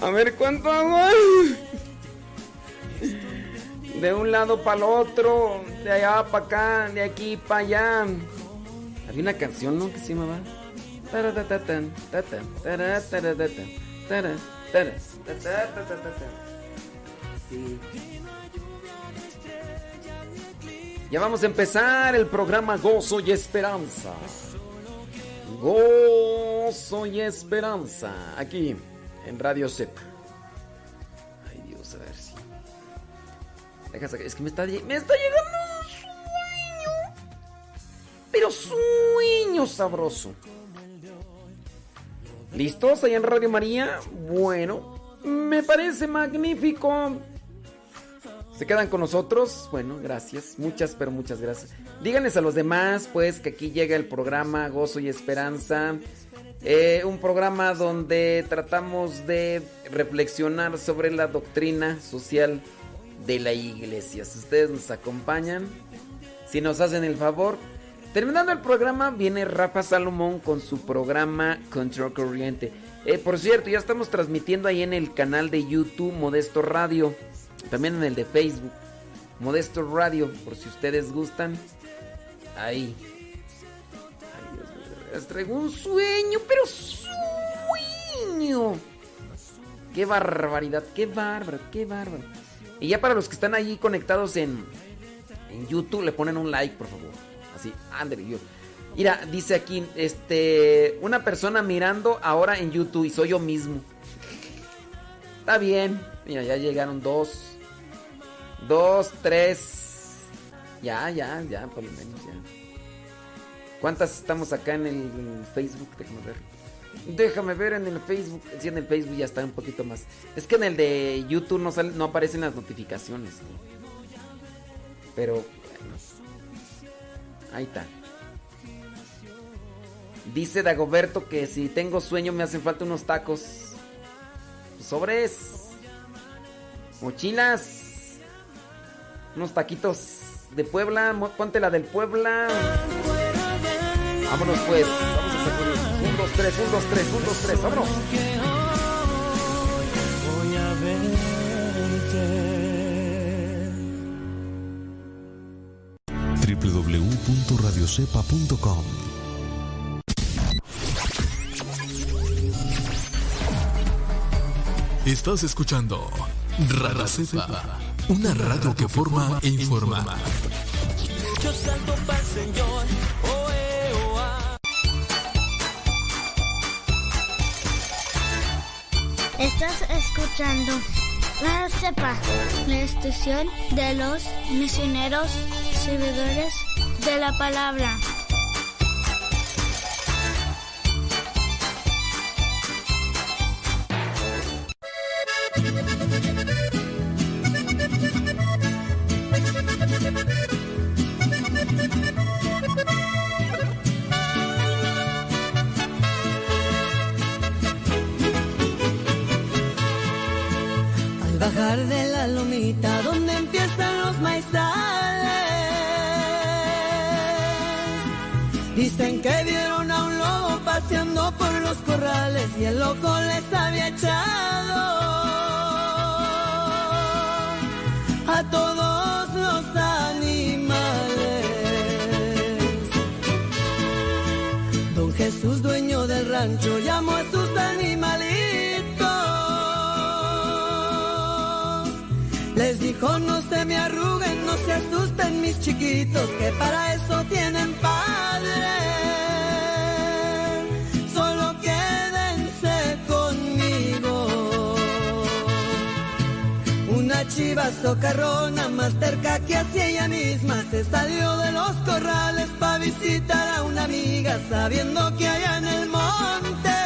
A ver cuánto hago. De un lado para el otro, de allá para acá, de aquí para allá. Había una canción, ¿no? Que se llamaba. Sí. Ya vamos a empezar el programa Gozo y Esperanza. Gozo y Esperanza. Aquí, en Radio Z. Ay Dios, a ver si. Es que me está, me está llegando un sueño. Pero sueño sabroso. ¿Listos ahí en Radio María? Bueno, me parece magnífico. ¿Se quedan con nosotros? Bueno, gracias. Muchas, pero muchas gracias. Díganles a los demás, pues, que aquí llega el programa Gozo y Esperanza. Eh, un programa donde tratamos de reflexionar sobre la doctrina social de la iglesia. Si ustedes nos acompañan, si nos hacen el favor. Terminando el programa, viene Rafa Salomón con su programa Control Corriente. Eh, por cierto, ya estamos transmitiendo ahí en el canal de YouTube Modesto Radio. También en el de Facebook. Modesto Radio, por si ustedes gustan. Ahí. Ay, Dios mío. Les traigo un sueño, pero sueño. Qué barbaridad, qué bárbaro, qué bárbaro. Y ya para los que están ahí conectados en, en YouTube, le ponen un like, por favor. Así, André, yo. Mira, dice aquí, este, una persona mirando ahora en YouTube y soy yo mismo. Está bien. Mira, ya llegaron dos. Dos, tres. Ya, ya, ya, por lo menos ya. ¿Cuántas estamos acá en el Facebook? Déjame ver. Déjame ver en el Facebook. Sí, en el Facebook ya está un poquito más. Es que en el de YouTube no, sale, no aparecen las notificaciones. Pero, bueno. Ahí está. Dice Dagoberto que si tengo sueño me hacen falta unos tacos. Sobres. Mochilas. Unos taquitos de Puebla. Ponte la del Puebla. Vámonos pues. Vamos a sacudir. Un, dos, tres, un, dos, tres, un, dos, tres. Vámonos. Voy a www.radiocepa.com Estás escuchando Radio Cepa, una radio que forma e informa. Yo salto Señor, oh, eh, oh, ah. Estás escuchando La Cepa, la estación de los misioneros servidores de la palabra. Que vieron a un lobo paseando por los corrales y el loco les había echado a todos los animales. Don Jesús, dueño del rancho, llamó a sus animalitos. Les dijo, no se me arruguen, asusten mis chiquitos, que para eso tienen padre. Solo quédense conmigo. Una chiva socarrona más cerca que hacia ella misma se salió de los corrales para visitar a una amiga sabiendo que allá en el monte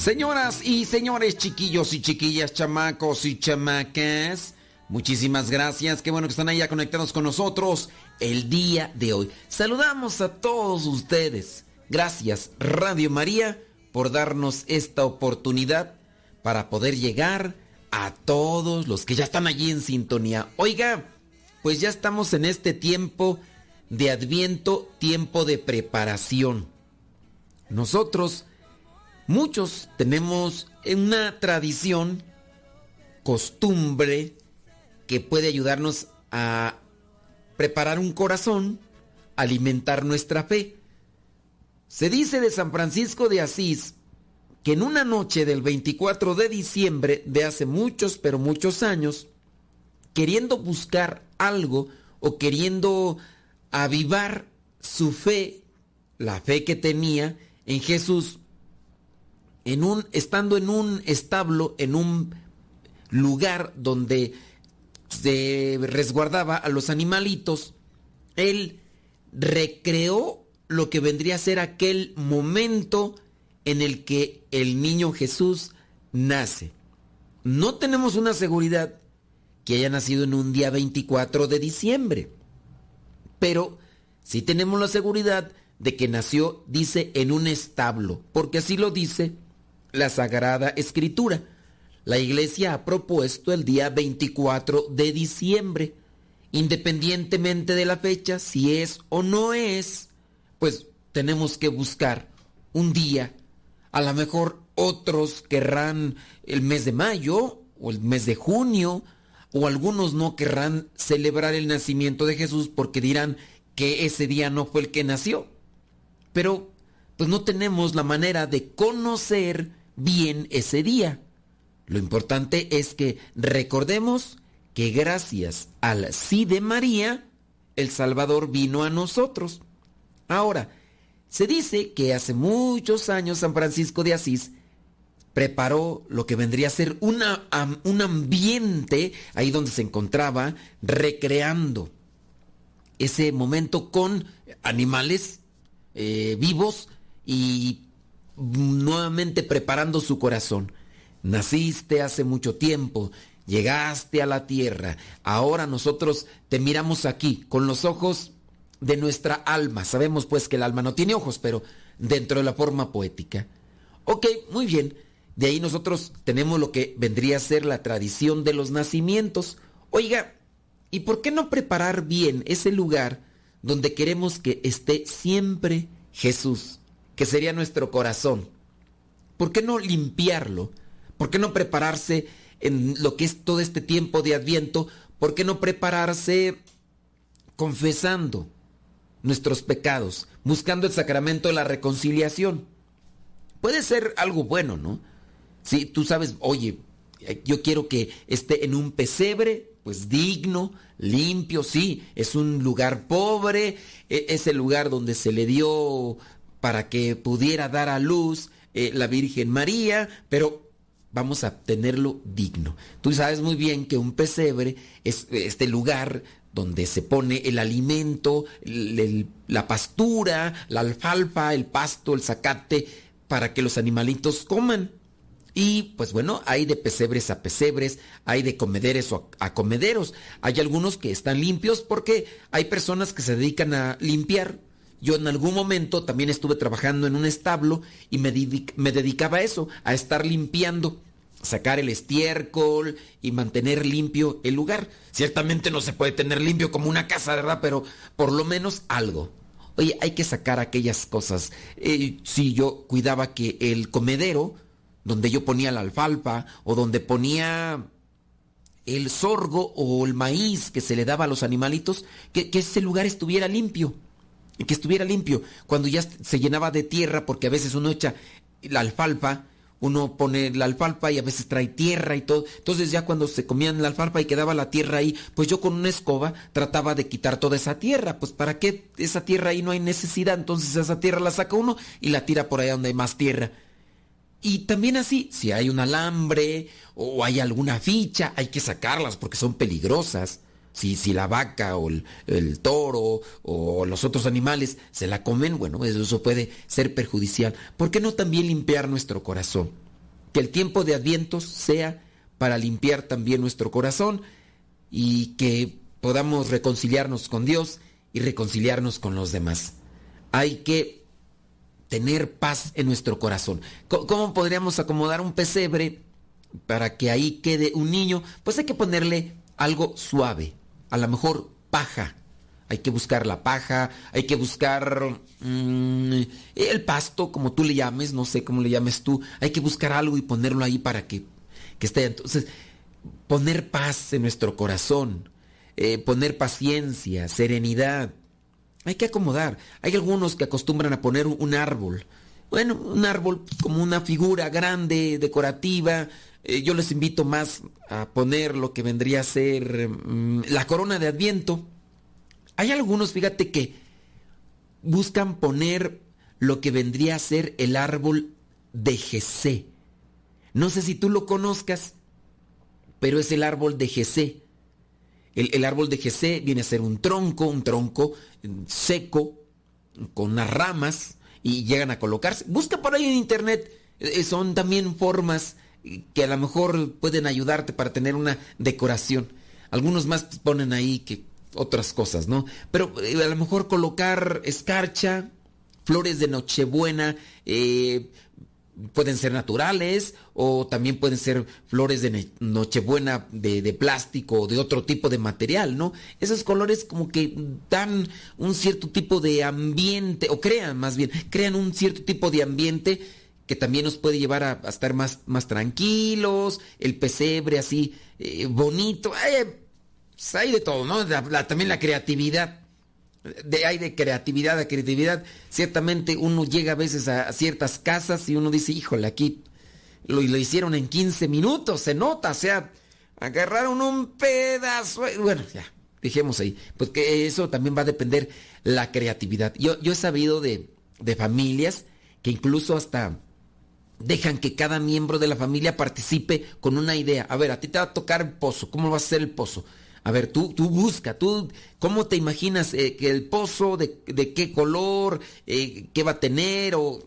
Señoras y señores, chiquillos y chiquillas, chamacos y chamacas, Muchísimas gracias, qué bueno que están ahí ya conectados con nosotros el día de hoy. Saludamos a todos ustedes. Gracias Radio María por darnos esta oportunidad para poder llegar a todos los que ya están allí en sintonía. Oiga, pues ya estamos en este tiempo de adviento, tiempo de preparación. Nosotros, muchos tenemos una tradición, costumbre, que puede ayudarnos a preparar un corazón, alimentar nuestra fe. Se dice de San Francisco de Asís que en una noche del 24 de diciembre de hace muchos, pero muchos años, queriendo buscar algo o queriendo avivar su fe, la fe que tenía en Jesús, en un, estando en un establo, en un lugar donde se resguardaba a los animalitos, él recreó lo que vendría a ser aquel momento en el que el niño Jesús nace. No tenemos una seguridad que haya nacido en un día 24 de diciembre, pero sí tenemos la seguridad de que nació, dice, en un establo, porque así lo dice la Sagrada Escritura. La iglesia ha propuesto el día 24 de diciembre, independientemente de la fecha, si es o no es, pues tenemos que buscar un día. A lo mejor otros querrán el mes de mayo o el mes de junio, o algunos no querrán celebrar el nacimiento de Jesús porque dirán que ese día no fue el que nació. Pero pues no tenemos la manera de conocer bien ese día. Lo importante es que recordemos que gracias al sí de María, el Salvador vino a nosotros. Ahora, se dice que hace muchos años San Francisco de Asís preparó lo que vendría a ser una, un ambiente ahí donde se encontraba recreando ese momento con animales eh, vivos y nuevamente preparando su corazón. Naciste hace mucho tiempo, llegaste a la tierra, ahora nosotros te miramos aquí con los ojos de nuestra alma. Sabemos pues que el alma no tiene ojos, pero dentro de la forma poética. Ok, muy bien. De ahí nosotros tenemos lo que vendría a ser la tradición de los nacimientos. Oiga, ¿y por qué no preparar bien ese lugar donde queremos que esté siempre Jesús, que sería nuestro corazón? ¿Por qué no limpiarlo? ¿Por qué no prepararse en lo que es todo este tiempo de adviento? ¿Por qué no prepararse confesando nuestros pecados, buscando el sacramento de la reconciliación? Puede ser algo bueno, ¿no? Si tú sabes, oye, yo quiero que esté en un pesebre, pues digno, limpio, sí, es un lugar pobre, e, es el lugar donde se le dio para que pudiera dar a luz eh, la Virgen María, pero vamos a tenerlo digno. Tú sabes muy bien que un pesebre es este lugar donde se pone el alimento, la pastura, la alfalfa, el pasto, el zacate, para que los animalitos coman. Y pues bueno, hay de pesebres a pesebres, hay de comederes a comederos. Hay algunos que están limpios porque hay personas que se dedican a limpiar yo en algún momento también estuve trabajando en un establo y me, me dedicaba a eso, a estar limpiando, sacar el estiércol y mantener limpio el lugar. Ciertamente no se puede tener limpio como una casa, ¿verdad? Pero por lo menos algo. Oye, hay que sacar aquellas cosas. Eh, si yo cuidaba que el comedero, donde yo ponía la alfalfa o donde ponía el sorgo o el maíz que se le daba a los animalitos, que ese lugar estuviera limpio que estuviera limpio. Cuando ya se llenaba de tierra, porque a veces uno echa la alfalfa, uno pone la alfalfa y a veces trae tierra y todo. Entonces ya cuando se comían la alfalfa y quedaba la tierra ahí, pues yo con una escoba trataba de quitar toda esa tierra. Pues para qué esa tierra ahí no hay necesidad. Entonces esa tierra la saca uno y la tira por ahí donde hay más tierra. Y también así, si hay un alambre o hay alguna ficha, hay que sacarlas porque son peligrosas. Si, si la vaca o el, toro o los otros animales se la comen, bueno, eso puede ser perjudicial. ¿Por qué no también limpiar nuestro corazón? Que el tiempo de advientos sea para limpiar también nuestro corazón, y que podamos reconciliarnos con Dios y reconciliarnos con los demás. Hay que tener paz en nuestro corazón. ¿Cómo podríamos acomodar un pesebre para que ahí quede un niño? Pues hay que ponerle algo suave, a lo mejor paja. Hay que buscar la paja, hay que buscar mm, el pasto, como tú le llames, no sé cómo le llames tú. Hay que buscar algo y ponerlo ahí para que, que esté. Entonces, poner paz en nuestro corazón, eh, poner paciencia, serenidad. Hay que acomodar. Hay algunos que acostumbran a poner un árbol. Bueno, un árbol como una figura grande, decorativa. Eh, yo les invito más a poner lo que vendría a ser mm, la corona de Adviento. Hay algunos, fíjate que buscan poner lo que vendría a ser el árbol de Jesé. No sé si tú lo conozcas, pero es el árbol de Jesé. El, árbol de Jesé viene a ser un tronco, un tronco seco, con unas ramas, y llegan a colocarse. Busca por ahí en internet, eh, son también formas que a lo mejor pueden ayudarte para tener una decoración. Algunos más ponen ahí que otras cosas, ¿no? Pero eh, a lo mejor colocar escarcha, flores de Nochebuena, eh, pueden ser naturales o también pueden ser flores de nochebuena de, de, plástico o de otro tipo de material, ¿no? Esos colores como que dan un cierto tipo de ambiente, o crean más bien, crean un cierto tipo de ambiente que también nos puede llevar a, estar más, más tranquilos, el pesebre así eh, bonito, pues hay de todo, ¿no? también la creatividad de, hay de creatividad a creatividad. Ciertamente uno llega a veces a, ciertas casas y uno dice, híjole, aquí lo, lo, hicieron en 15 minutos, se nota, o sea, agarraron un pedazo. Bueno, ya, dejemos ahí. Pues que eso también va a depender la creatividad. Yo, yo he sabido de, de familias que incluso hasta dejan que cada miembro de la familia participe con una idea. A ver, a ti te va a tocar el pozo, ¿cómo va a ser el pozo? A ver, tú, tú busca, tú, ¿cómo te imaginas eh, que el pozo, de, qué color, eh, qué va a tener? O...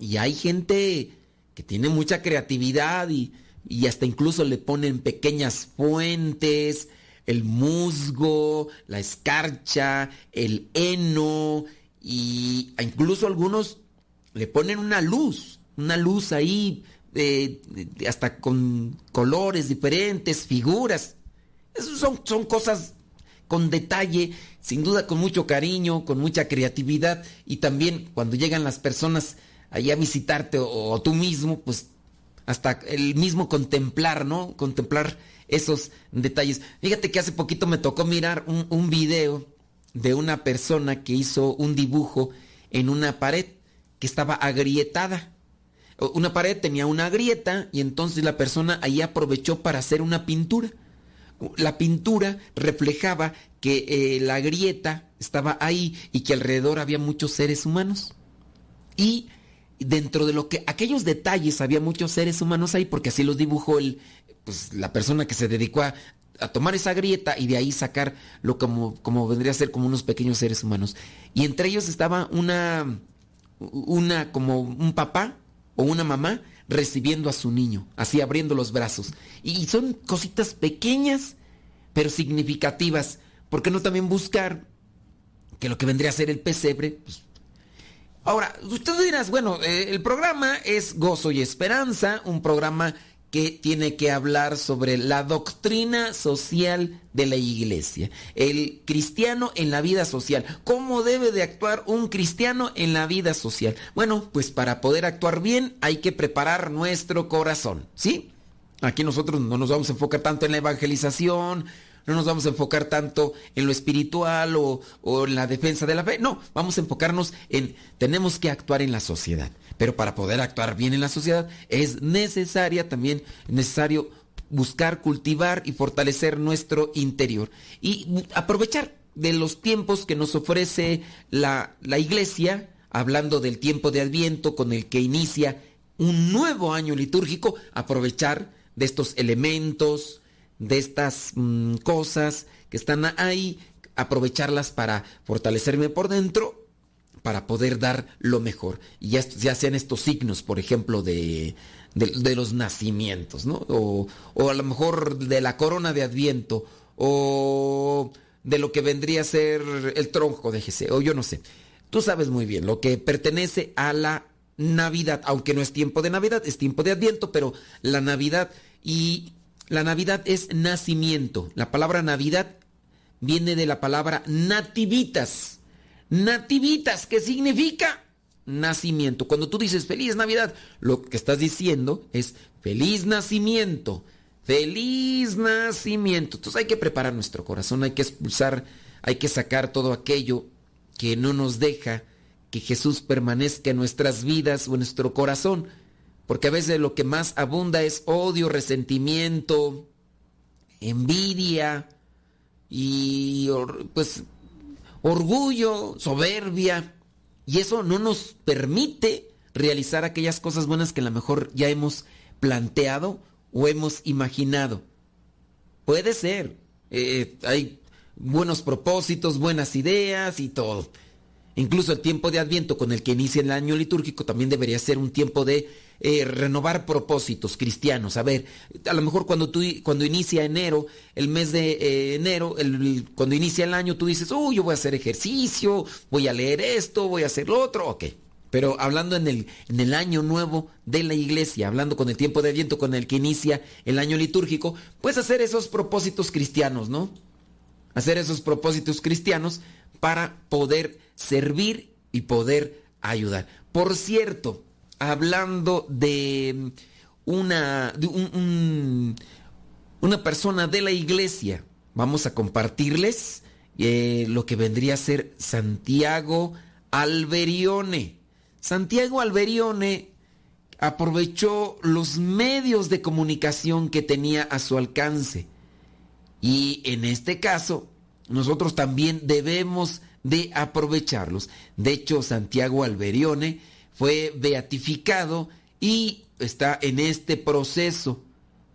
Y hay gente que tiene mucha creatividad y, y hasta incluso le ponen pequeñas fuentes, el musgo, la escarcha, el heno, y incluso algunos le ponen una luz, una luz ahí, hasta con colores diferentes, figuras son, son cosas con detalle, sin duda con mucho cariño, con mucha creatividad y también cuando llegan las personas ahí a visitarte o, tú mismo, pues hasta el mismo contemplar, ¿no? Contemplar esos detalles. Fíjate que hace poquito me tocó mirar un, un video de una persona que hizo un dibujo en una pared que estaba agrietada. Una pared tenía una grieta y entonces la persona ahí aprovechó para hacer una pintura la pintura reflejaba que eh, la grieta estaba ahí y que alrededor había muchos seres humanos. Y dentro de lo que aquellos detalles había muchos seres humanos ahí porque así los dibujó el, pues, la persona que se dedicó a, tomar esa grieta y de ahí sacar lo como, como vendría a ser como unos pequeños seres humanos. Y entre ellos estaba una, una como un papá o una mamá recibiendo a su niño, así abriendo los brazos. Y son cositas pequeñas, pero significativas. ¿Por qué no también buscar que lo que vendría a ser el pesebre? Pues, ahora, usted dirás, bueno, eh, el programa es Gozo y Esperanza, un programa que tiene que hablar sobre la doctrina social de la iglesia. El cristiano en la vida social. ¿Cómo debe de actuar un cristiano en la vida social? Bueno, pues para poder actuar bien hay que preparar nuestro corazón, ¿sí? Aquí nosotros no nos vamos a enfocar tanto en la evangelización, no nos vamos a enfocar tanto en lo espiritual o, o, en la defensa de la fe. No, vamos a enfocarnos en tenemos que actuar en la sociedad. Pero para poder actuar bien en la sociedad es necesaria también, necesario buscar, cultivar y fortalecer nuestro interior. Y aprovechar de los tiempos que nos ofrece la, la iglesia, hablando del tiempo de Adviento con el que inicia un nuevo año litúrgico, aprovechar de estos elementos, de estas mm, cosas que están ahí, aprovecharlas para fortalecerme por dentro para poder dar lo mejor. Y ya, ya sean estos signos, por ejemplo, de, de, los nacimientos, ¿no? O, o, a lo mejor de la corona de Adviento, o de lo que vendría a ser el tronco de Jesé, o yo no sé. Tú sabes muy bien lo que pertenece a la Navidad, aunque no es tiempo de Navidad, es tiempo de Adviento, pero la Navidad y la Navidad es nacimiento. La palabra Navidad viene de la palabra nativitas. Nativitas, ¿qué significa? Nacimiento. Cuando tú dices feliz Navidad, lo que estás diciendo es feliz nacimiento. Feliz nacimiento. Entonces hay que preparar nuestro corazón, hay que expulsar, hay que sacar todo aquello que no nos deja que Jesús permanezca en nuestras vidas o en nuestro corazón. Porque a veces lo que más abunda es odio, resentimiento, envidia y pues orgullo, soberbia. Y eso no nos permite realizar aquellas cosas buenas que a lo mejor ya hemos planteado o hemos imaginado. Puede ser. Eh, hay buenos propósitos, buenas ideas y todo. Incluso el tiempo de Adviento con el que inicia el año litúrgico también debería ser un tiempo de eh, renovar propósitos cristianos. A ver, a lo mejor cuando tú cuando inicia enero, el mes de eh, enero, el, cuando inicia el año, tú dices, oh, yo voy a hacer ejercicio, voy a leer esto, voy a hacer lo otro, ok. Pero hablando en el, en el año nuevo de la iglesia, hablando con el tiempo de viento con el que inicia el año litúrgico, puedes hacer esos propósitos cristianos, ¿no? Hacer esos propósitos cristianos para poder servir y poder ayudar. Por cierto, hablando de una, una persona de la iglesia, vamos a compartirles eh, lo que vendría a ser Santiago Alberione. Santiago Alberione aprovechó los medios de comunicación que tenía a su alcance. Y en este caso, nosotros también debemos de aprovecharlos. De hecho, Santiago Alberione fue beatificado y está en este proceso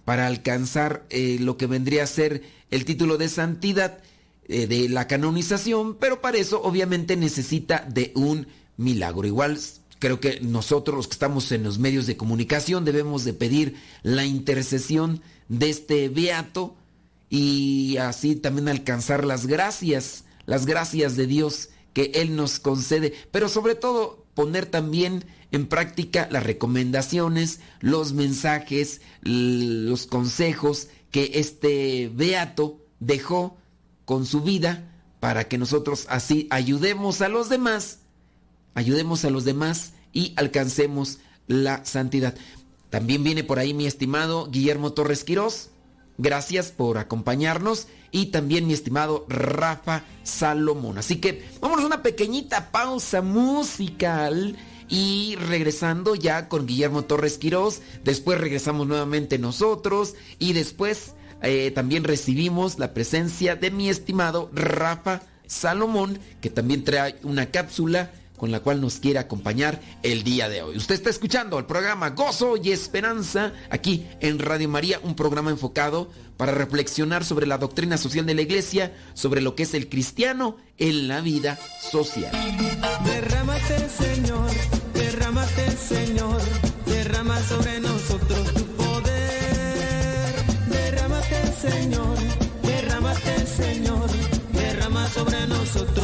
para alcanzar eh, lo que vendría a ser el título de santidad eh, de la canonización, pero para eso obviamente necesita de un milagro. Igual creo que nosotros los que estamos en los medios de comunicación debemos de pedir la intercesión de este beato y así también alcanzar las gracias, las gracias de Dios que Él nos concede, pero sobre todo poner también en práctica las recomendaciones, los mensajes, los consejos que este beato dejó con su vida para que nosotros así ayudemos a los demás ayudemos a los demás y alcancemos la santidad. También viene por ahí mi estimado Guillermo Torres Quirós. Gracias por acompañarnos. Y también mi estimado Rafa Salomón. Así que vamos a una pequeñita pausa musical. Y regresando ya con Guillermo Torres Quirós. Después regresamos nuevamente nosotros. Y después eh, también recibimos la presencia de mi estimado Rafa Salomón. Que también trae una cápsula con la cual nos quiere acompañar el día de hoy. Usted está escuchando el programa Gozo y Esperanza aquí en Radio María, un programa enfocado para reflexionar sobre la doctrina social de la iglesia, sobre lo que es el cristiano en la vida social. Derrámate, Señor, derrámate, Señor, derrama sobre nosotros tu poder. Derrámate, Señor, derrámate, Señor, derrama sobre nosotros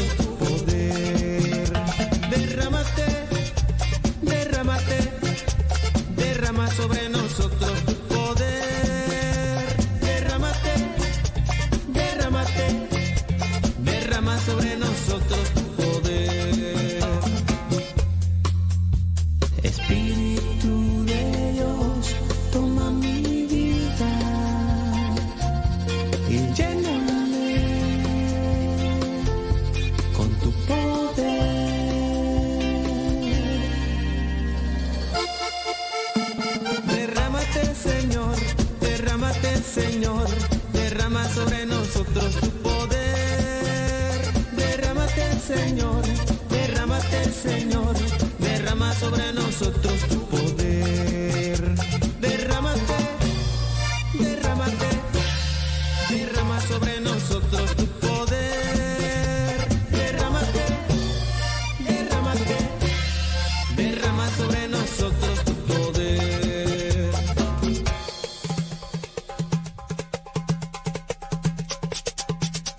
Derrama sobre nosotros tu poder. Derrámate, Señor,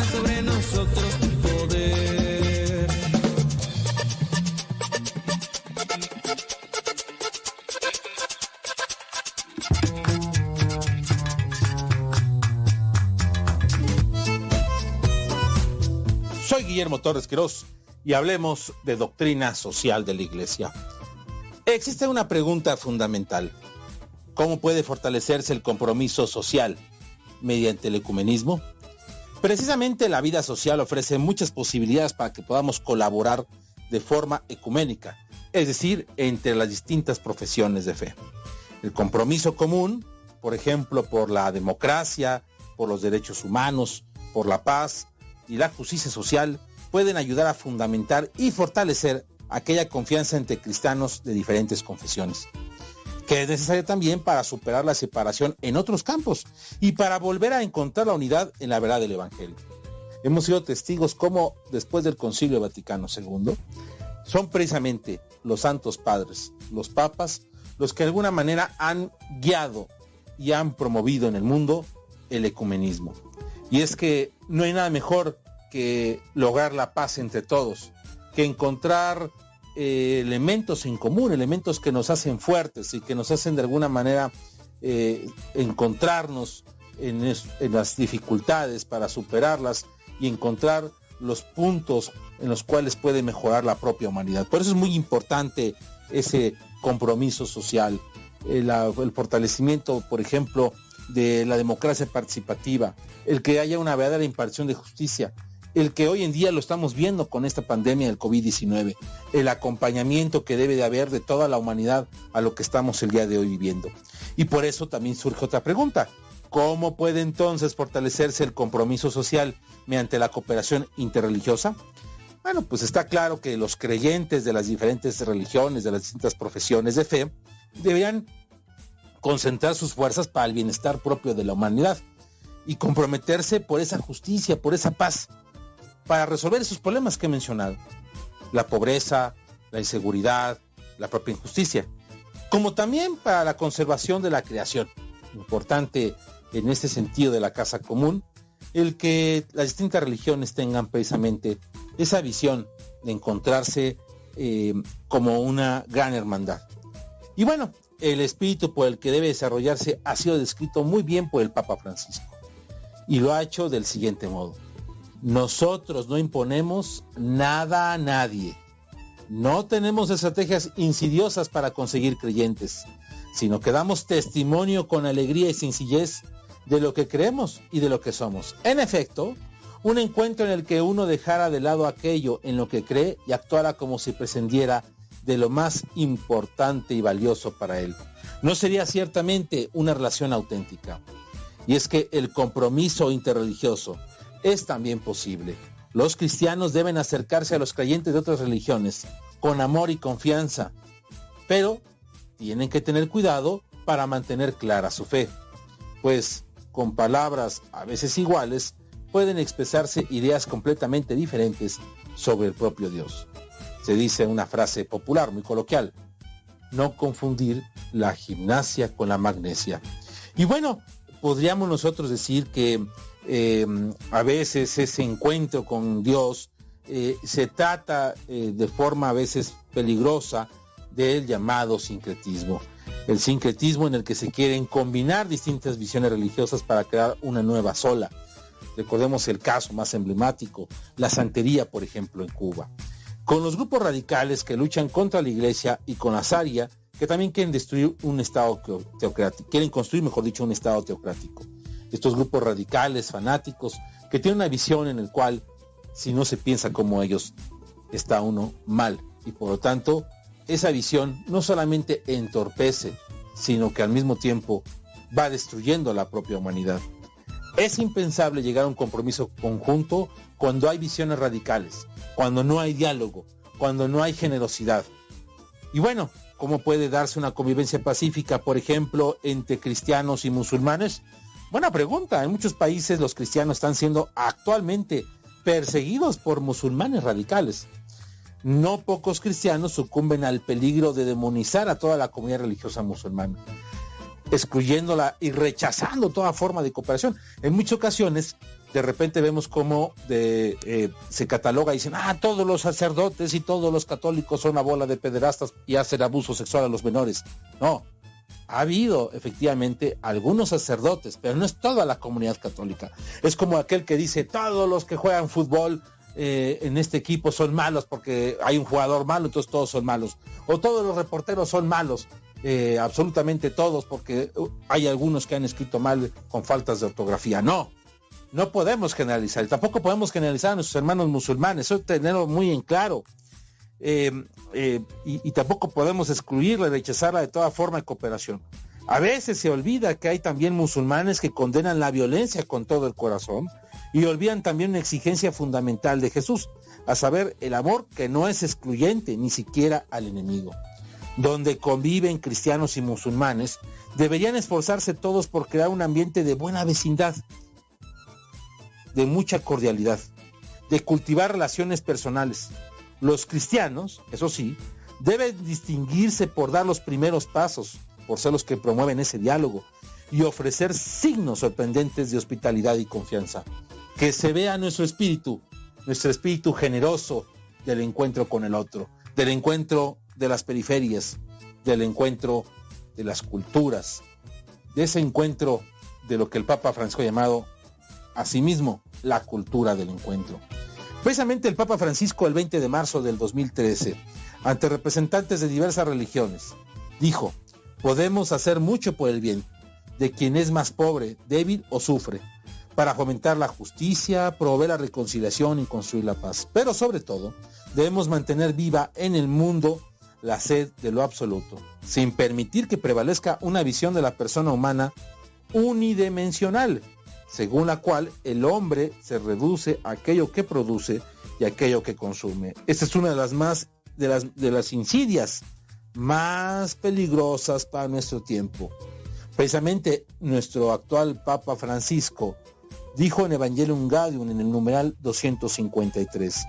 Sobre nosotros tu poder. Soy Guillermo Torres Quirós y hablemos de doctrina social de la Iglesia. Existe una pregunta fundamental. ¿Cómo puede fortalecerse el compromiso social mediante el ecumenismo? Precisamente la vida social ofrece muchas posibilidades para que podamos colaborar de forma ecuménica, es decir, entre las distintas profesiones de fe. El compromiso común, por ejemplo, por la democracia, por los derechos humanos, por la paz y la justicia social, pueden ayudar a fundamentar y fortalecer aquella confianza entre cristianos de diferentes confesiones, que es necesaria también para superar la separación en otros campos y para volver a encontrar la unidad en la verdad del Evangelio. Hemos sido testigos cómo después del Concilio Vaticano II son precisamente los santos padres, los papas, los que de alguna manera han guiado y han promovido en el mundo el ecumenismo. Y es que no hay nada mejor que lograr la paz entre todos, que encontrar eh, elementos en común, elementos que nos hacen fuertes y que nos hacen de alguna manera eh, encontrarnos en, las dificultades para superarlas y encontrar los puntos en los cuales puede mejorar la propia humanidad. Por eso es muy importante ese compromiso social, el, la- el fortalecimiento, por ejemplo, de la democracia participativa, el que haya una verdadera impartición de justicia, el que hoy en día lo estamos viendo con esta pandemia del COVID-19, el acompañamiento que debe de haber de toda la humanidad a lo que estamos el día de hoy viviendo. Y por eso también surge otra pregunta. ¿Cómo puede entonces fortalecerse el compromiso social mediante la cooperación interreligiosa? Bueno, pues está claro que los creyentes de las diferentes religiones, de las distintas profesiones de fe, deberían concentrar sus fuerzas para el bienestar propio de la humanidad y comprometerse por esa justicia, por esa paz, para resolver esos problemas que he mencionado. La pobreza, la inseguridad, la propia injusticia, como también para la conservación de la creación. Importante en este sentido de la casa común, el que las distintas religiones tengan precisamente esa visión de encontrarse eh, como una gran hermandad. Y bueno, el espíritu por el que debe desarrollarse ha sido descrito muy bien por el Papa Francisco. Y lo ha hecho del siguiente modo. Nosotros no imponemos nada a nadie. No tenemos estrategias insidiosas para conseguir creyentes, sino que damos testimonio con alegría y sencillez de lo que creemos y de lo que somos. En efecto, un encuentro en el que uno dejara de lado aquello en lo que cree y actuara como si prescindiera de lo más importante y valioso para él. No sería ciertamente una relación auténtica. Y es que el compromiso interreligioso es también posible. Los cristianos deben acercarse a los creyentes de otras religiones con amor y confianza pero tienen que tener cuidado para mantener clara su fe, pues con palabras a veces iguales pueden expresarse ideas completamente diferentes sobre el propio Dios. Se dice una frase popular, muy coloquial, no confundir la gimnasia con la magnesia. Y bueno, podríamos nosotros decir que eh, a veces ese encuentro con Dios eh, se trata eh, de forma a veces peligrosa del llamado sincretismo. El sincretismo en el que se quieren combinar distintas visiones religiosas para crear una nueva sola. Recordemos el caso más emblemático, la santería, por ejemplo, en Cuba. Con los grupos radicales que luchan contra la iglesia y con la zaria, que también quieren destruir un Estado teocrático, quieren construir, mejor dicho, un Estado teocrático. Estos grupos radicales, fanáticos, que tienen una visión en el cual, si no se piensa como ellos, está uno mal. Y por lo tanto, esa visión no solamente entorpece, sino que al mismo tiempo va destruyendo la propia humanidad. Es impensable llegar a un compromiso conjunto cuando hay visiones radicales, cuando no hay diálogo, cuando no hay generosidad. Y bueno, ¿cómo puede darse una convivencia pacífica, por ejemplo, entre cristianos y musulmanes? Buena pregunta. En muchos países los cristianos están siendo actualmente perseguidos por musulmanes radicales. No pocos cristianos sucumben al peligro de demonizar a toda la comunidad religiosa musulmana excluyéndola y rechazando toda forma de cooperación. En muchas ocasiones, de repente vemos cómo eh, se cataloga y dicen, ah, todos los sacerdotes y todos los católicos son una bola de pederastas y hacen abuso sexual a los menores. No, ha habido efectivamente algunos sacerdotes, pero no es toda la comunidad católica. Es como aquel que dice, todos los que juegan fútbol eh, en este equipo son malos porque hay un jugador malo, entonces todos son malos. O todos los reporteros son malos. Eh, absolutamente todos, porque uh, hay algunos que han escrito mal con faltas de ortografía. No, no podemos generalizar. Tampoco podemos generalizar a nuestros hermanos musulmanes, eso tenerlo muy en claro. Em, eh, y, y, tampoco podemos excluirla y rechazarla de toda forma de cooperación. A veces se olvida que hay también musulmanes que condenan la violencia con todo el corazón y olvidan también una exigencia fundamental de Jesús, a saber, el amor que no es excluyente ni siquiera al enemigo donde conviven cristianos y musulmanes, deberían esforzarse todos por crear un ambiente de buena vecindad, de mucha cordialidad, de cultivar relaciones personales. Los cristianos, eso sí, deben distinguirse por dar los primeros pasos, por ser los que promueven ese diálogo y ofrecer signos sorprendentes de hospitalidad y confianza. Que se vea nuestro espíritu, nuestro espíritu generoso del encuentro con el otro, del encuentro de las periferias, del encuentro de las culturas, de ese encuentro de lo que el Papa Francisco ha llamado asimismo la cultura del encuentro. Precisamente el Papa Francisco el 20 de marzo del 2013, ante representantes de diversas religiones, dijo, podemos hacer mucho por el bien de quien es más pobre, débil o sufre, para fomentar la justicia, promover la reconciliación y construir la paz. Pero sobre todo, debemos mantener viva en el mundo la sed de lo absoluto, sin permitir que prevalezca una visión de la persona humana unidimensional, según la cual el hombre se reduce a aquello que produce y aquello que consume. Esta es una de las más de las, de las insidias más peligrosas para nuestro tiempo. Precisamente nuestro actual Papa Francisco dijo en Evangelium Gaudium en el numeral 253,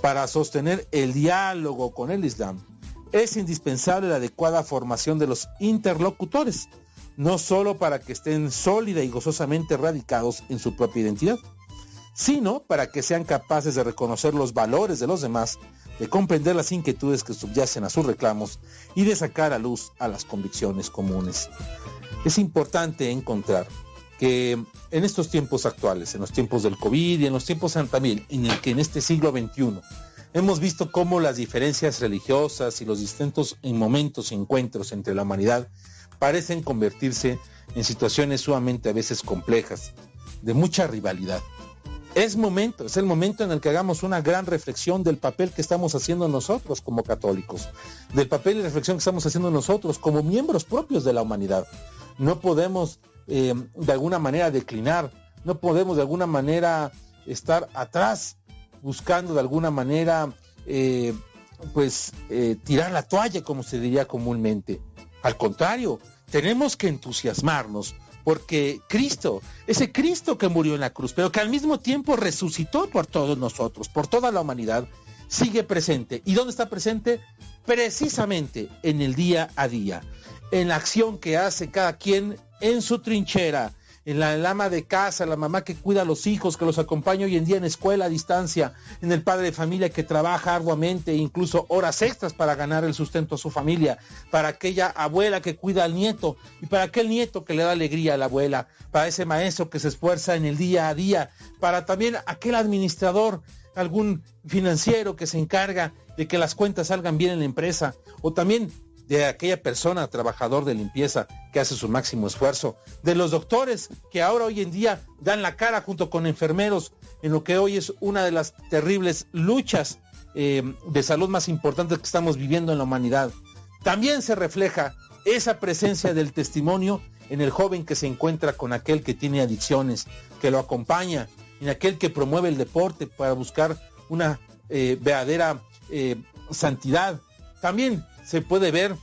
para sostener el diálogo con el Islam, es indispensable la adecuada formación de los interlocutores, no solo para que estén sólida y gozosamente radicados en su propia identidad, sino para que sean capaces de reconocer los valores de los demás, de comprender las inquietudes que subyacen a sus reclamos y de sacar a luz a las convicciones comunes. Es importante encontrar que en estos tiempos actuales, en los tiempos del COVID y en los tiempos también, en el que en este siglo XXI hemos visto cómo las diferencias religiosas y los distintos momentos y encuentros entre la humanidad parecen convertirse en situaciones sumamente a veces complejas, de mucha rivalidad. Es momento, es el momento en el que hagamos una gran reflexión del papel que estamos haciendo nosotros como católicos, del papel y reflexión que estamos haciendo nosotros como miembros propios de la humanidad. No podemos eh, de alguna manera declinar, no podemos de alguna manera estar atrás buscando de alguna manera eh, pues eh, tirar la toalla, como se diría comúnmente. Al contrario, tenemos que entusiasmarnos porque Cristo, ese Cristo que murió en la cruz, pero que al mismo tiempo resucitó por todos nosotros, por toda la humanidad, sigue presente. ¿Y dónde está presente? Precisamente en el día a día, en la acción que hace cada quien en su trinchera, en la, ama de casa, la mamá que cuida a los hijos, que los acompaña hoy en día en escuela a distancia, en el padre de familia que trabaja arduamente, incluso horas extras para ganar el sustento a su familia, para aquella abuela que cuida al nieto y para aquel nieto que le da alegría a la abuela, para ese maestro que se esfuerza en el día a día, para también aquel administrador, algún financiero que se encarga de que las cuentas salgan bien en la empresa, o también de aquella persona, trabajador de limpieza, que hace su máximo esfuerzo, de los doctores que ahora hoy en día dan la cara junto con enfermeros en lo que hoy es una de las terribles luchas eh, de salud más importantes que estamos viviendo en la humanidad. También se refleja esa presencia del testimonio en el joven que se encuentra con aquel que tiene adicciones, que lo acompaña, en aquel que promueve el deporte para buscar una eh, verdadera eh, santidad. También se puede ver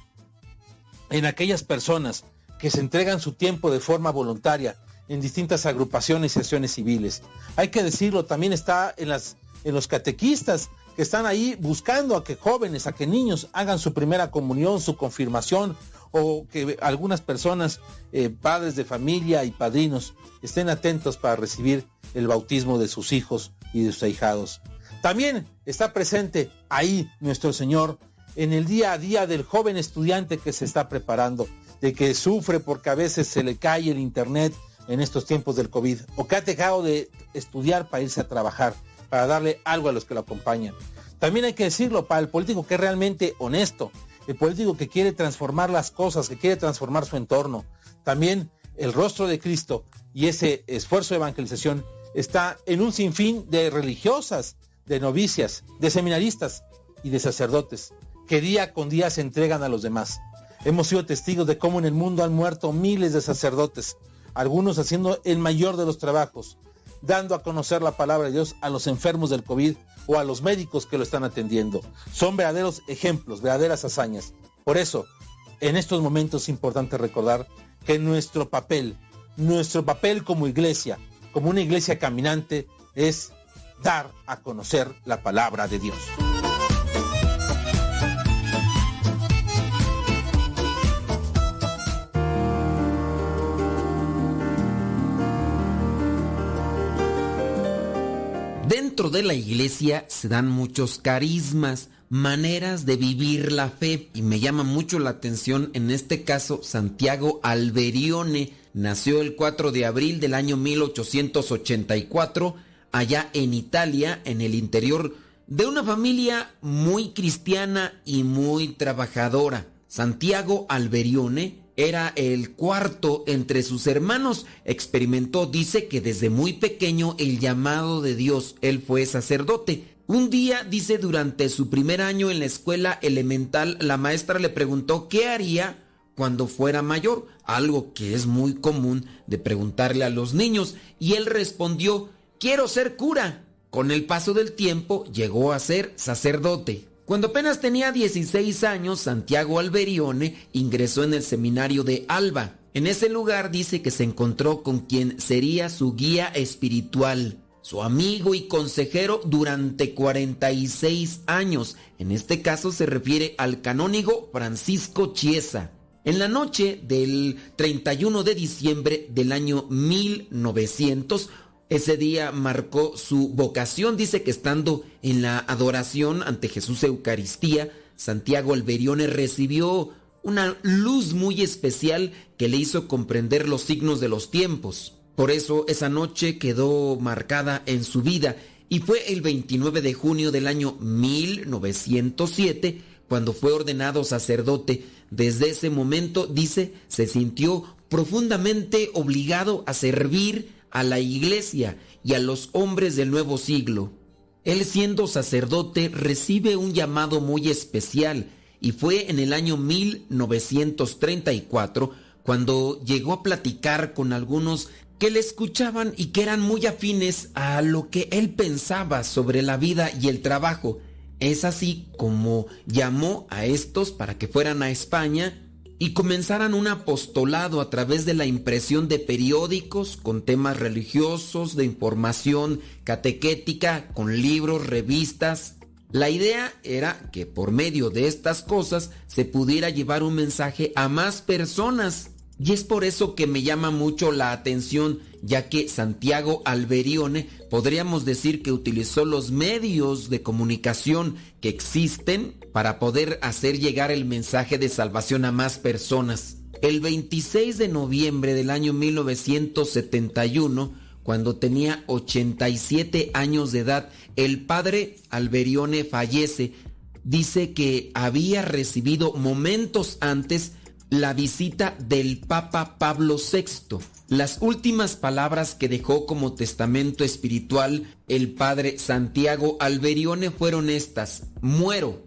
en aquellas personas que se entregan su tiempo de forma voluntaria en distintas agrupaciones y acciones civiles. Hay que decirlo, también está en, las, en los catequistas que están ahí buscando a que jóvenes, a que niños hagan su primera comunión, su confirmación, o que algunas personas, eh, padres de familia y padrinos, estén atentos para recibir el bautismo de sus hijos y de sus ahijados. También está presente ahí nuestro Señor en el día a día del joven estudiante que se está preparando, de que sufre porque a veces se le cae el internet en estos tiempos del COVID, o que ha dejado de estudiar para irse a trabajar, para darle algo a los que lo acompañan. También hay que decirlo para el político que es realmente honesto, el político que quiere transformar las cosas, que quiere transformar su entorno. También el rostro de Cristo y ese esfuerzo de evangelización está en un sinfín de religiosas, de novicias, de seminaristas y de sacerdotes que día con día se entregan a los demás. Hemos sido testigos de cómo en el mundo han muerto miles de sacerdotes, algunos haciendo el mayor de los trabajos, dando a conocer la palabra de Dios a los enfermos del COVID o a los médicos que lo están atendiendo. Son verdaderos ejemplos, verdaderas hazañas. Por eso, en estos momentos es importante recordar que nuestro papel, nuestro papel como iglesia, como una iglesia caminante, es dar a conocer la palabra de Dios. De la iglesia se dan muchos carismas, maneras de vivir la fe y me llama mucho la atención en este caso Santiago Alberione nació el 4 de abril del año 1884 allá en Italia en el interior de una familia muy cristiana y muy trabajadora. Santiago Alberione era el cuarto entre sus hermanos. Experimentó, dice que desde muy pequeño el llamado de Dios. Él fue sacerdote. Un día, dice, durante su primer año en la escuela elemental, la maestra le preguntó qué haría cuando fuera mayor, algo que es muy común de preguntarle a los niños, y él respondió, quiero ser cura. Con el paso del tiempo llegó a ser sacerdote. Cuando apenas tenía 16 años, Santiago Alberione ingresó en el seminario de Alba. En ese lugar dice que se encontró con quien sería su guía espiritual, su amigo y consejero durante 46 años. En este caso se refiere al canónigo Francisco Chiesa. En la noche del 31 de diciembre del año 1900, ese día marcó su vocación. Dice que estando en la adoración ante Jesús Eucaristía, Santiago Alberione recibió una luz muy especial que le hizo comprender los signos de los tiempos. Por eso esa noche quedó marcada en su vida y fue el 29 de junio del año 1907 cuando fue ordenado sacerdote. Desde ese momento, dice, se sintió profundamente obligado a servir a la iglesia y a los hombres del nuevo siglo. Él siendo sacerdote recibe un llamado muy especial y fue en el año 1934 cuando llegó a platicar con algunos que le escuchaban y que eran muy afines a lo que él pensaba sobre la vida y el trabajo. Es así como llamó a estos para que fueran a España y comenzaran un apostolado a través de la impresión de periódicos con temas religiosos, de información catequética, con libros, revistas. La idea era que por medio de estas cosas se pudiera llevar un mensaje a más personas. Y es por eso que me llama mucho la atención, ya que Santiago Alberione podríamos decir que utilizó los medios de comunicación que existen para poder hacer llegar el mensaje de salvación a más personas. El 26 de noviembre del año 1971, cuando tenía 87 años de edad, el padre Alberione fallece. Dice que había recibido momentos antes la visita del Papa Pablo VI. Las últimas palabras que dejó como testamento espiritual el padre Santiago Alberione fueron estas. Muero.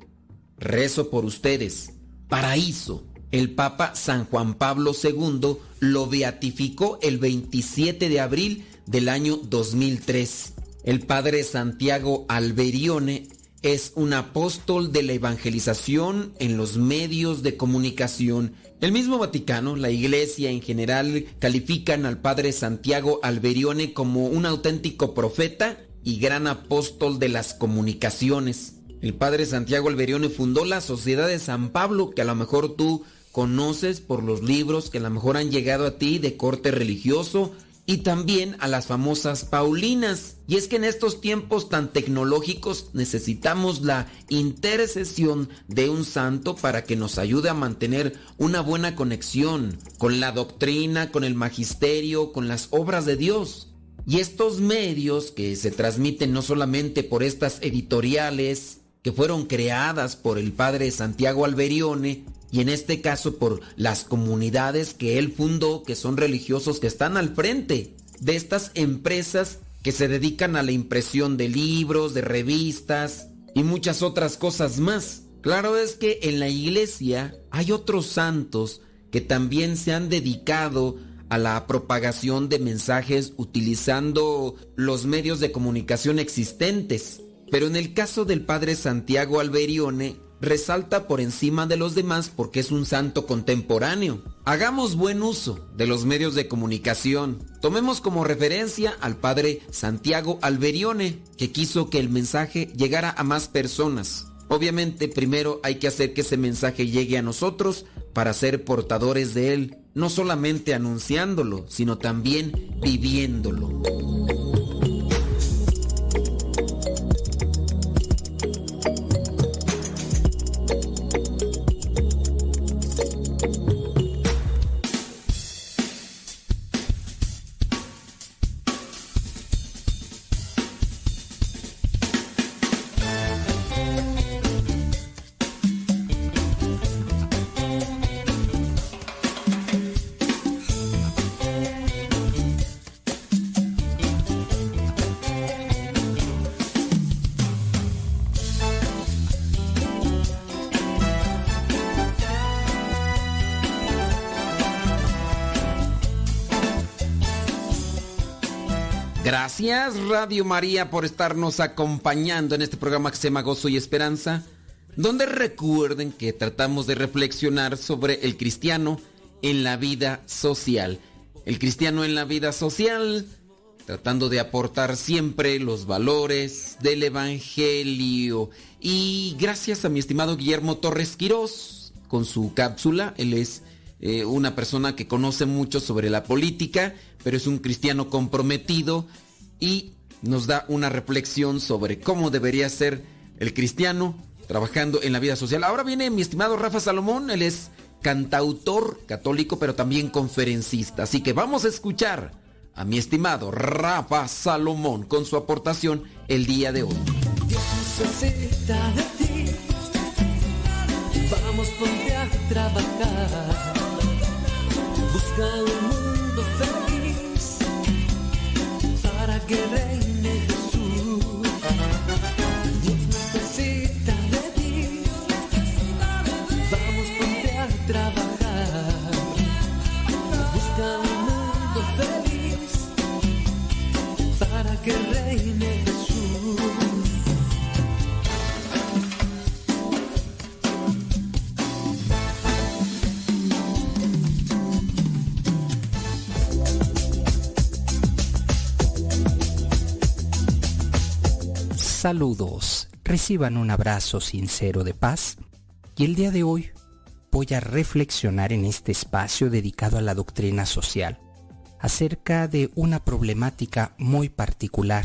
Rezo por ustedes. Paraíso. El Papa San Juan Pablo II lo beatificó el 27 de abril del año 2003. El padre Santiago Alberione es un apóstol de la evangelización en los medios de comunicación el mismo Vaticano, la Iglesia en general, califican al padre Santiago Alberione como un auténtico profeta y gran apóstol de las comunicaciones. El padre Santiago Alberione fundó la Sociedad de San Pablo, que a lo mejor tú conoces por los libros que a lo mejor han llegado a ti de corte religioso y también a las famosas Paulinas. Y es que en estos tiempos tan tecnológicos necesitamos la intercesión de un santo para que nos ayude a mantener una buena conexión con la doctrina, con el magisterio, con las obras de Dios. Y estos medios que se transmiten no solamente por estas editoriales que fueron creadas por el padre Santiago Alberione, y en este caso por las comunidades que él fundó, que son religiosos que están al frente de estas empresas que se dedican a la impresión de libros, de revistas y muchas otras cosas más. Claro es que en la iglesia hay otros santos que también se han dedicado a la propagación de mensajes utilizando los medios de comunicación existentes. Pero en el caso del padre Santiago Alberione, resalta por encima de los demás porque es un santo contemporáneo. Hagamos buen uso de los medios de comunicación. Tomemos como referencia al padre Santiago Alberione, que quiso que el mensaje llegara a más personas. Obviamente primero hay que hacer que ese mensaje llegue a nosotros para ser portadores de él, no solamente anunciándolo, sino también viviéndolo. Gracias Radio María por estarnos acompañando en este programa que se llama Gozo y Esperanza, donde recuerden que tratamos de reflexionar sobre el cristiano en la vida social. El cristiano en la vida social, tratando de aportar siempre los valores del Evangelio. Y gracias a mi estimado Guillermo Torres Quirós, con su cápsula, él es eh, una persona que conoce mucho sobre la política, pero es un cristiano comprometido y nos da una reflexión sobre cómo debería ser el cristiano trabajando en la vida social. Ahora viene mi estimado Rafa Salomón, él es cantautor católico, pero también conferencista. Así que vamos a escuchar a mi estimado Rafa Salomón con su aportación el día de hoy. Vamos a trabajar. Busca un que reine Saludos, reciban un abrazo sincero de paz y el día de hoy voy a reflexionar en este espacio dedicado a la doctrina social acerca de una problemática muy particular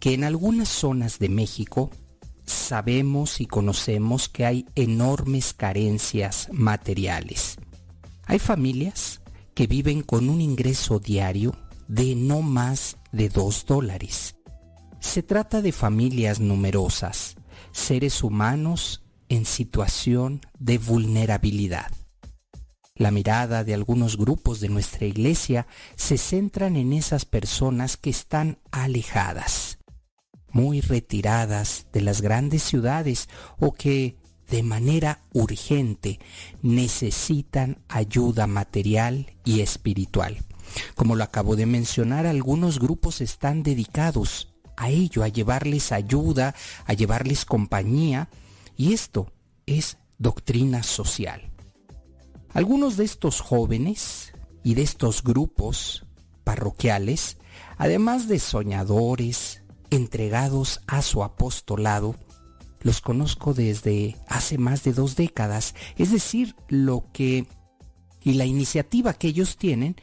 que en algunas zonas de México sabemos y conocemos que hay enormes carencias materiales. Hay familias que viven con un ingreso diario de no más de dos dólares. Se trata de familias numerosas, seres humanos en situación de vulnerabilidad. La mirada de algunos grupos de nuestra iglesia se centran en esas personas que están alejadas, muy retiradas de las grandes ciudades o que de manera urgente necesitan ayuda material y espiritual. Como lo acabo de mencionar, algunos grupos están dedicados a ello, a llevarles ayuda, a llevarles compañía, y esto es doctrina social. Algunos de estos jóvenes y de estos grupos parroquiales, además de soñadores, entregados a su apostolado, los conozco desde hace más de dos décadas, es decir, lo que y la iniciativa que ellos tienen,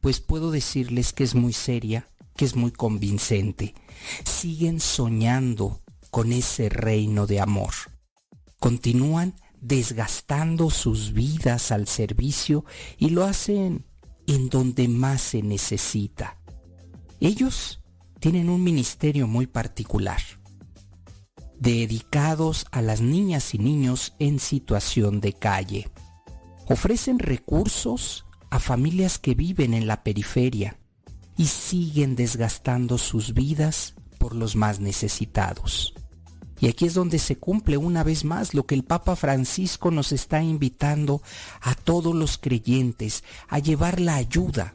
pues puedo decirles que es muy seria, que es muy convincente. Siguen soñando con ese reino de amor. Continúan desgastando sus vidas al servicio y lo hacen en donde más se necesita. Ellos tienen un ministerio muy particular, dedicados a las niñas y niños en situación de calle. Ofrecen recursos a familias que viven en la periferia y siguen desgastando sus vidas por los más necesitados. Y aquí es donde se cumple una vez más lo que el Papa Francisco nos está invitando a todos los creyentes a llevar la ayuda,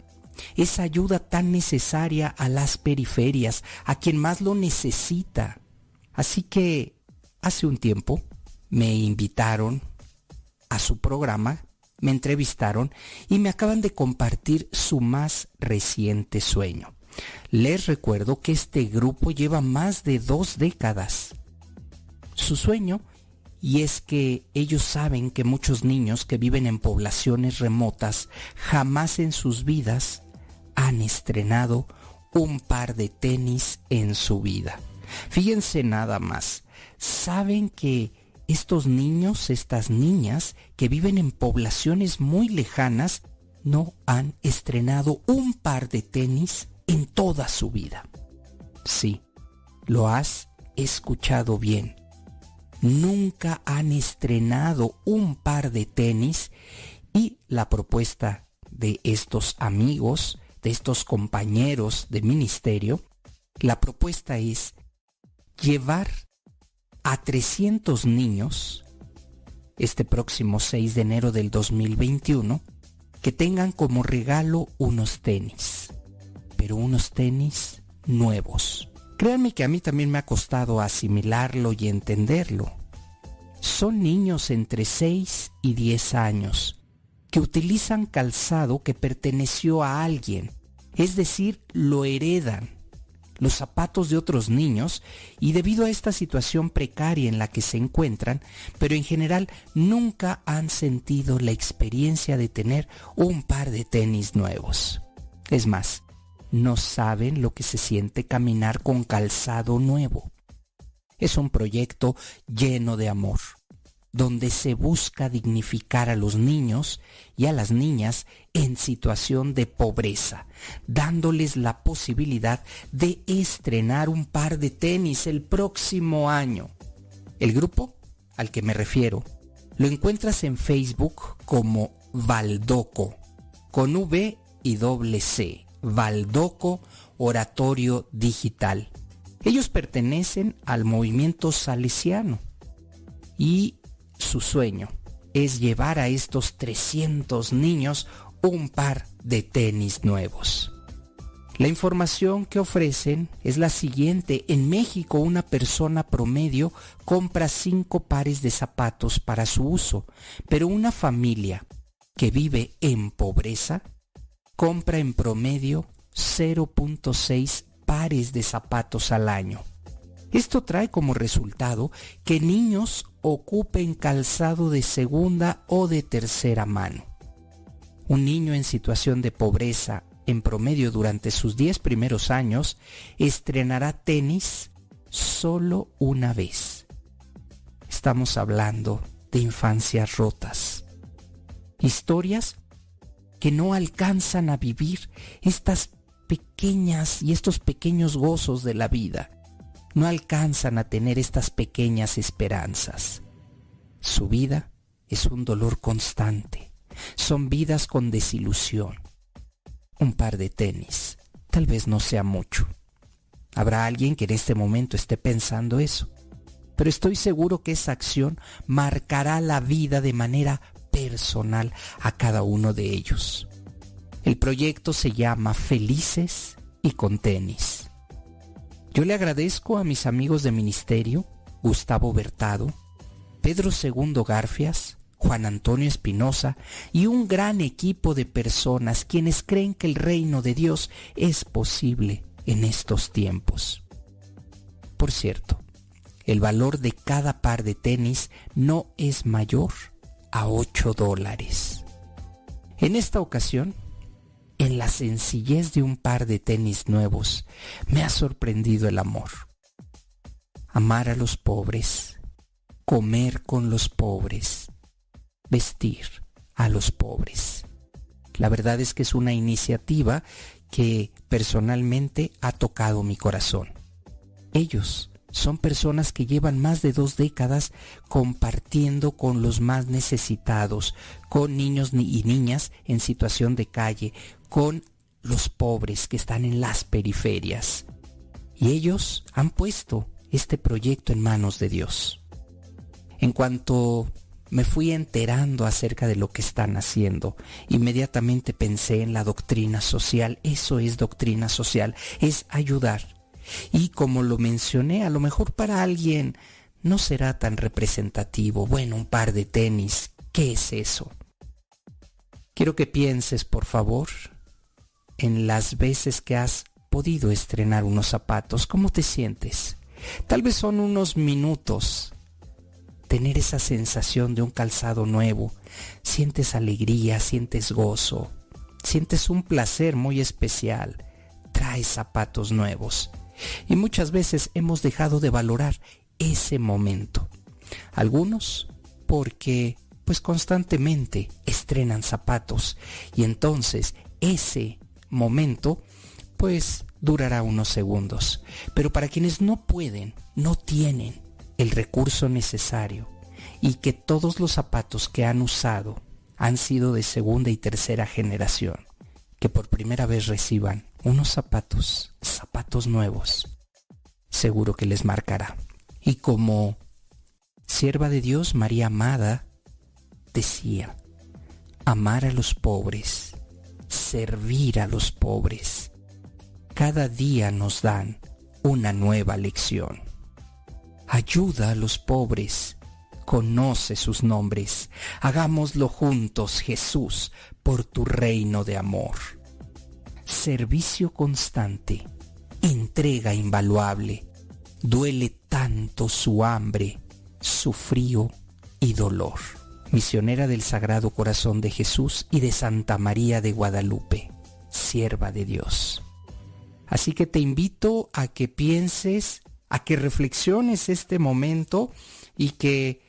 esa ayuda tan necesaria a las periferias, a quien más lo necesita. Así que hace un tiempo me invitaron a su programa, me entrevistaron y me acaban de compartir su más reciente sueño. Les recuerdo que este grupo lleva más de dos décadas. Su sueño y es que ellos saben que muchos niños que viven en poblaciones remotas jamás en sus vidas han estrenado un par de tenis en su vida. Fíjense nada más, saben que estos niños, estas niñas que viven en poblaciones muy lejanas, no han estrenado un par de tenis en toda su vida. Sí, lo has escuchado bien. Nunca han estrenado un par de tenis y la propuesta de estos amigos de estos compañeros de ministerio, la propuesta es llevar a 300 niños este próximo 6 de enero del 2021 que tengan como regalo unos tenis, pero unos tenis nuevos. Créanme que a mí también me ha costado asimilarlo y entenderlo. Son niños entre 6 y 10 años que utilizan calzado que perteneció a alguien, es decir, lo heredan los zapatos de otros niños y debido a esta situación precaria en la que se encuentran, pero en general nunca han sentido la experiencia de tener un par de tenis nuevos. Es más, no saben lo que se siente caminar con calzado nuevo. Es un proyecto lleno de amor donde se busca dignificar a los niños y a las niñas en situación de pobreza, dándoles la posibilidad de estrenar un par de tenis el próximo año. El grupo al que me refiero lo encuentras en Facebook como Valdoco, con V y doble C, Valdoco Oratorio Digital. Ellos pertenecen al movimiento salesiano y su sueño es llevar a estos 300 niños un par de tenis nuevos. La información que ofrecen es la siguiente. En México una persona promedio compra cinco pares de zapatos para su uso, pero una familia que vive en pobreza compra en promedio 0.6 pares de zapatos al año. Esto trae como resultado que niños ocupen calzado de segunda o de tercera mano. Un niño en situación de pobreza, en promedio durante sus 10 primeros años, estrenará tenis solo una vez. Estamos hablando de infancias rotas. Historias que no alcanzan a vivir estas pequeñas y estos pequeños gozos de la vida. No alcanzan a tener estas pequeñas esperanzas. Su vida es un dolor constante. Son vidas con desilusión. Un par de tenis. Tal vez no sea mucho. Habrá alguien que en este momento esté pensando eso. Pero estoy seguro que esa acción marcará la vida de manera personal a cada uno de ellos. El proyecto se llama Felices y con tenis. Yo le agradezco a mis amigos de ministerio, Gustavo Bertado, Pedro II Garfias, Juan Antonio Espinosa y un gran equipo de personas quienes creen que el reino de Dios es posible en estos tiempos. Por cierto, el valor de cada par de tenis no es mayor a 8 dólares. En esta ocasión, en la sencillez de un par de tenis nuevos, me ha sorprendido el amor. Amar a los pobres, comer con los pobres, vestir a los pobres. La verdad es que es una iniciativa que personalmente ha tocado mi corazón. Ellos son personas que llevan más de dos décadas compartiendo con los más necesitados, con niños y niñas en situación de calle, con los pobres que están en las periferias. Y ellos han puesto este proyecto en manos de Dios. En cuanto me fui enterando acerca de lo que están haciendo. Inmediatamente pensé en la doctrina social. Eso es doctrina social, es ayudar. Y como lo mencioné, a lo mejor para alguien no será tan representativo. Bueno, un par de tenis, ¿qué es eso? Quiero que pienses, por favor, en las veces que has podido estrenar unos zapatos. ¿Cómo te sientes? Tal vez son unos minutos tener esa sensación de un calzado nuevo. Sientes alegría, sientes gozo, sientes un placer muy especial. Traes zapatos nuevos. Y muchas veces hemos dejado de valorar ese momento. Algunos porque pues constantemente estrenan zapatos y entonces ese momento pues durará unos segundos. Pero para quienes no pueden, no tienen el recurso necesario y que todos los zapatos que han usado han sido de segunda y tercera generación, que por primera vez reciban unos zapatos, zapatos nuevos, seguro que les marcará. Y como sierva de Dios, María Amada decía, amar a los pobres, servir a los pobres, cada día nos dan una nueva lección. Ayuda a los pobres. Conoce sus nombres. Hagámoslo juntos, Jesús, por tu reino de amor. Servicio constante. Entrega invaluable. Duele tanto su hambre, su frío y dolor. Misionera del Sagrado Corazón de Jesús y de Santa María de Guadalupe, sierva de Dios. Así que te invito a que pienses a que reflexiones este momento y que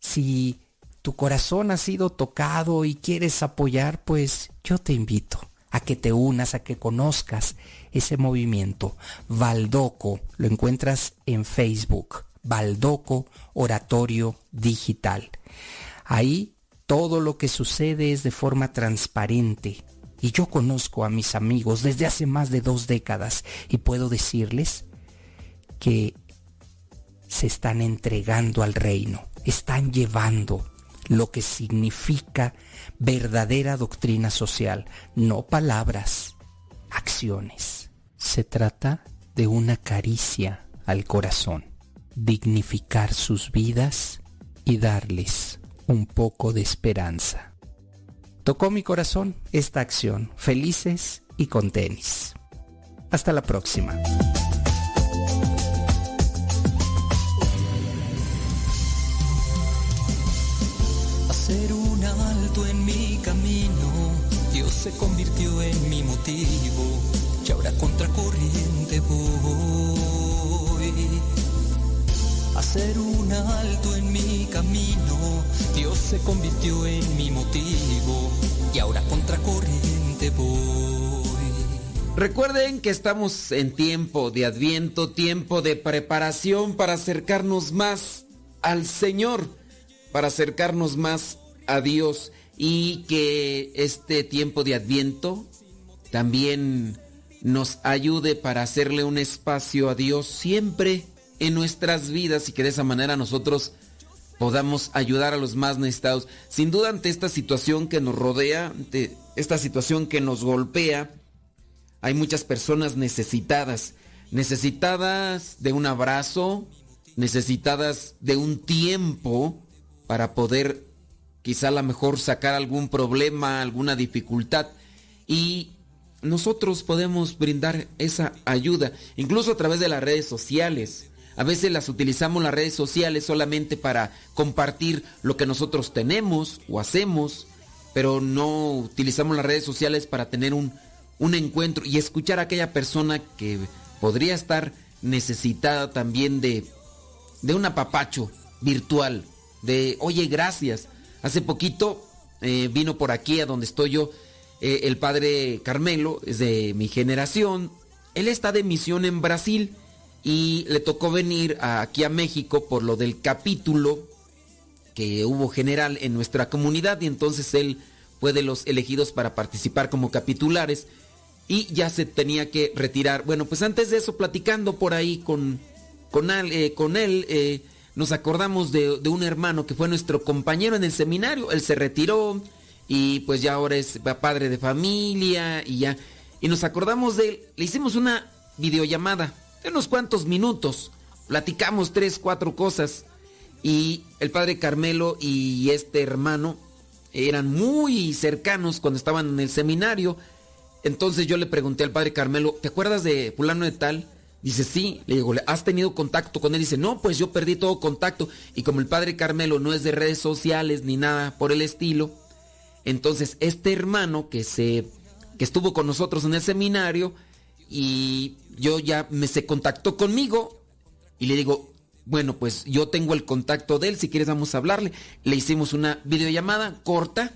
si tu corazón ha sido tocado y quieres apoyar, pues yo te invito a que te unas, a que conozcas ese movimiento. Valdoco, lo encuentras en Facebook, Valdoco Oratorio Digital. Ahí todo lo que sucede es de forma transparente. Y yo conozco a mis amigos desde hace más de dos décadas y puedo decirles que se están entregando al reino, están llevando lo que significa verdadera doctrina social, no palabras, acciones. Se trata de una caricia al corazón, dignificar sus vidas y darles un poco de esperanza. Tocó mi corazón esta acción, felices y con tenis. Hasta la próxima. Y ahora contracorriente voy. Hacer un alto en mi camino, Dios se convirtió en mi motivo y ahora contracorriente voy. Recuerden que estamos en tiempo de adviento, tiempo de preparación para acercarnos más al Señor, para acercarnos más a Dios y que este tiempo de adviento también nos ayude para hacerle un espacio a Dios siempre en nuestras vidas y que de esa manera nosotros podamos ayudar a los más necesitados. Sin duda ante esta situación que nos rodea, ante esta situación que nos golpea, hay muchas personas necesitadas, necesitadas de un abrazo, necesitadas de un tiempo para poder quizá a lo mejor sacar algún problema, alguna dificultad y nosotros podemos brindar esa ayuda, incluso a través de las redes sociales. A veces las utilizamos las redes sociales solamente para compartir lo que nosotros tenemos o hacemos, pero no utilizamos las redes sociales para tener un un encuentro y escuchar a aquella persona que podría estar necesitada también de, de un apapacho virtual, de, oye, gracias. Hace poquito eh, vino por aquí a donde estoy yo eh, el padre Carmelo, es de mi generación. Él está de misión en Brasil y le tocó venir aquí a México por lo del capítulo que hubo general en nuestra comunidad y entonces él fue de los elegidos para participar como capitulares y ya se tenía que retirar. Bueno, pues antes de eso, platicando por ahí con, con, eh, él, eh, nos acordamos de, un hermano que fue nuestro compañero en el seminario. Él se retiró y pues ya ahora es padre de familia y ya. Y nos acordamos de él. Le hicimos una videollamada de unos cuantos minutos. Platicamos tres, cuatro cosas. Y el padre Carmelo y este hermano eran muy cercanos cuando estaban en el seminario entonces yo le pregunté al padre Carmelo, ¿te acuerdas de fulano de tal? Dice, sí. Le digo, ¿has tenido contacto con él? Dice, no, pues yo perdí todo contacto. Y como el padre Carmelo no es de redes sociales ni nada por el estilo, entonces este hermano que se que estuvo con nosotros en el seminario y yo ya me se contactó conmigo y le digo, bueno, pues yo tengo el contacto de él, si quieres vamos a hablarle. Le hicimos una videollamada corta,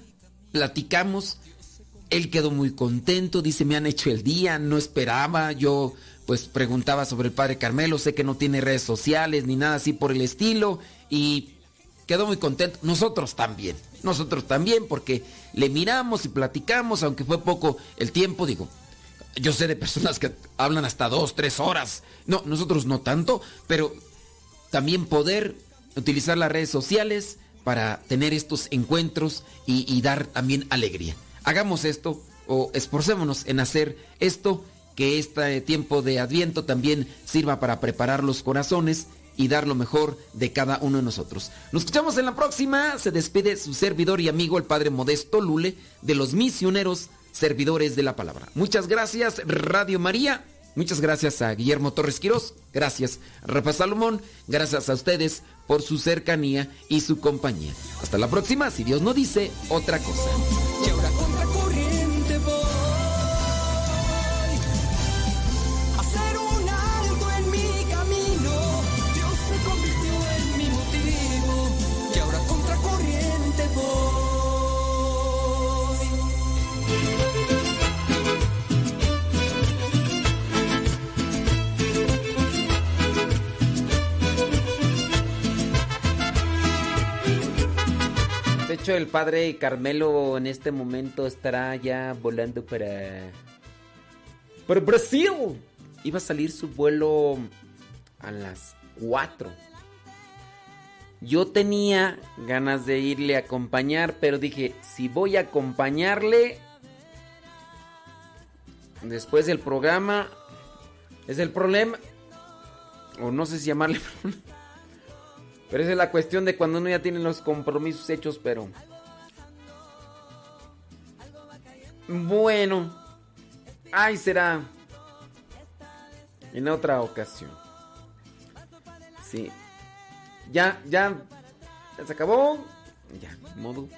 platicamos él quedó muy contento, dice, me han hecho el día, no esperaba, yo pues preguntaba sobre el padre Carmelo, sé que no tiene redes sociales ni nada así por el estilo y quedó muy contento. Nosotros también, nosotros también porque le miramos y platicamos, aunque fue poco el tiempo, digo, yo sé de personas que hablan hasta dos, tres horas, no, nosotros no tanto, pero también poder utilizar las redes sociales para tener estos encuentros y, dar también alegría. Hagamos esto o esforcémonos en hacer esto, que este tiempo de adviento también sirva para preparar los corazones y dar lo mejor de cada uno de nosotros. Nos escuchamos en la próxima. Se despide su servidor y amigo, el Padre Modesto Lule, de los misioneros servidores de la palabra. Muchas gracias, Radio María. Muchas gracias a Guillermo Torres Quirós. Gracias, Rafa Salomón. Gracias a ustedes por su cercanía y su compañía. Hasta la próxima, si Dios no dice otra cosa. El padre Carmelo en este momento estará ya volando para. para Brasil. Iba a salir su vuelo a las 4. Yo tenía ganas de irle a acompañar, pero dije, si voy a acompañarle después del programa, es el problema. O no sé si llamarle Pero esa es la cuestión de cuando uno ya tiene los compromisos hechos, pero... Bueno. Ay, será. En otra ocasión. Sí. Ya, ya. Ya se acabó. Ya, modo.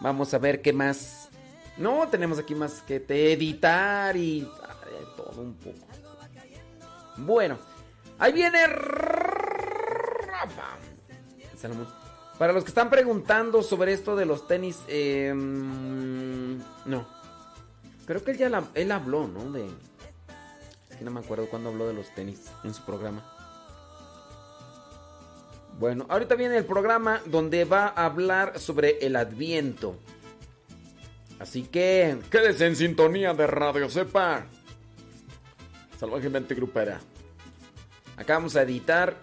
Vamos a ver qué más No, tenemos aquí más que te editar y ay, todo un poco. Bueno, ahí viene. Para los que están preguntando sobre esto de los tenis, eh, no. Creo que él ya la- él habló, ¿no? De. Que no me acuerdo cuándo habló de los tenis en su programa. Bueno, ahorita viene el programa donde va a hablar sobre el Adviento. Así que quédese en sintonía de Radio Sepa. Salvajemente grupera. Acá vamos a editar.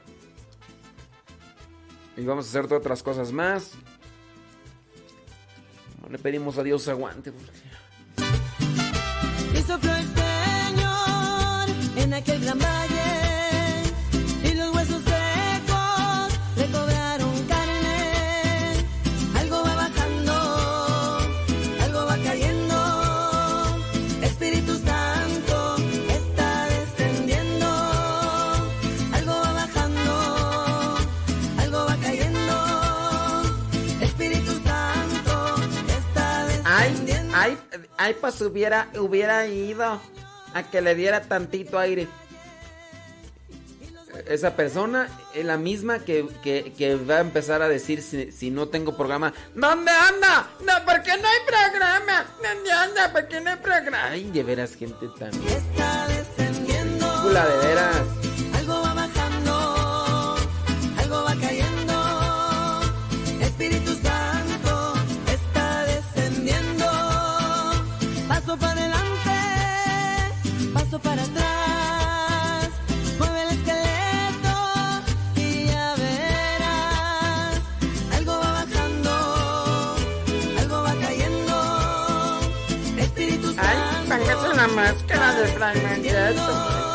Y vamos a hacer otras cosas más. Le pedimos a Dios aguante. Y sopló el Señor en aquel gran valle ay, pues hubiera, hubiera ido a que le diera tantito aire. Esa persona es la misma que, que- que va a empezar a decir si, si no tengo programa. ¿Dónde anda? No, ¿por qué no hay programa? ¿Dónde anda? ¿Por qué no hay programa? Ay, de veras, gente también. Está de veras. Paso para atrás. Mueve el esqueleto y ya verás. Algo va bajando, algo va cayendo. Espíritu Santo. Ay, una máscara de Fray